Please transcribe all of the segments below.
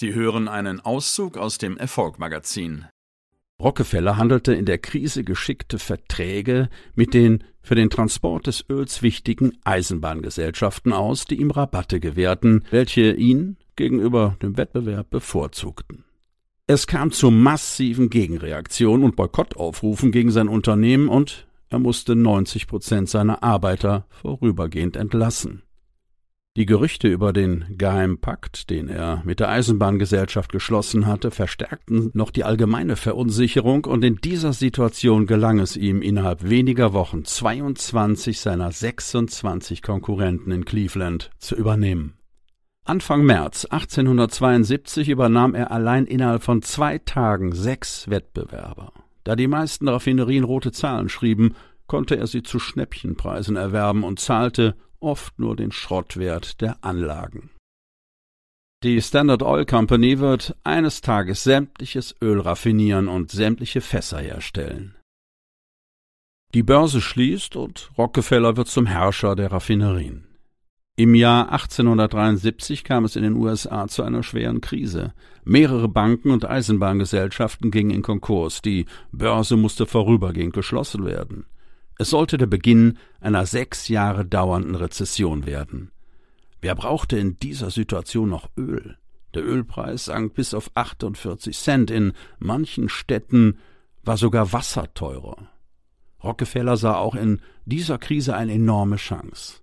Sie hören einen Auszug aus dem Erfolgmagazin. Rockefeller handelte in der Krise geschickte Verträge mit den für den Transport des Öls wichtigen Eisenbahngesellschaften aus, die ihm Rabatte gewährten, welche ihn gegenüber dem Wettbewerb bevorzugten. Es kam zu massiven Gegenreaktionen und Boykottaufrufen gegen sein Unternehmen und er musste 90 Prozent seiner Arbeiter vorübergehend entlassen. Die Gerüchte über den Geheimpakt, den er mit der Eisenbahngesellschaft geschlossen hatte, verstärkten noch die allgemeine Verunsicherung, und in dieser Situation gelang es ihm innerhalb weniger Wochen 22 seiner 26 Konkurrenten in Cleveland zu übernehmen. Anfang März 1872 übernahm er allein innerhalb von zwei Tagen sechs Wettbewerber. Da die meisten Raffinerien rote Zahlen schrieben, konnte er sie zu Schnäppchenpreisen erwerben und zahlte oft nur den Schrottwert der Anlagen. Die Standard Oil Company wird eines Tages sämtliches Öl raffinieren und sämtliche Fässer herstellen. Die Börse schließt und Rockefeller wird zum Herrscher der Raffinerien. Im Jahr 1873 kam es in den USA zu einer schweren Krise. Mehrere Banken und Eisenbahngesellschaften gingen in Konkurs, die Börse musste vorübergehend geschlossen werden. Es sollte der Beginn einer sechs Jahre dauernden Rezession werden. Wer brauchte in dieser Situation noch Öl? Der Ölpreis sank bis auf 48 Cent. In manchen Städten war sogar Wasser teurer. Rockefeller sah auch in dieser Krise eine enorme Chance.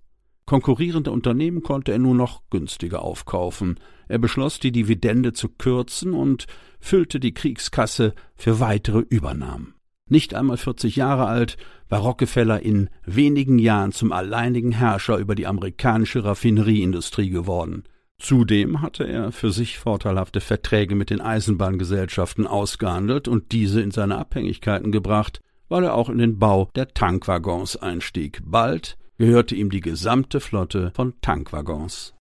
Konkurrierende Unternehmen konnte er nur noch günstiger aufkaufen. Er beschloss, die Dividende zu kürzen und füllte die Kriegskasse für weitere Übernahmen. Nicht einmal 40 Jahre alt, war Rockefeller in wenigen Jahren zum alleinigen Herrscher über die amerikanische Raffinerieindustrie geworden. Zudem hatte er für sich vorteilhafte Verträge mit den Eisenbahngesellschaften ausgehandelt und diese in seine Abhängigkeiten gebracht, weil er auch in den Bau der Tankwaggons einstieg. Bald gehörte ihm die gesamte Flotte von Tankwaggons.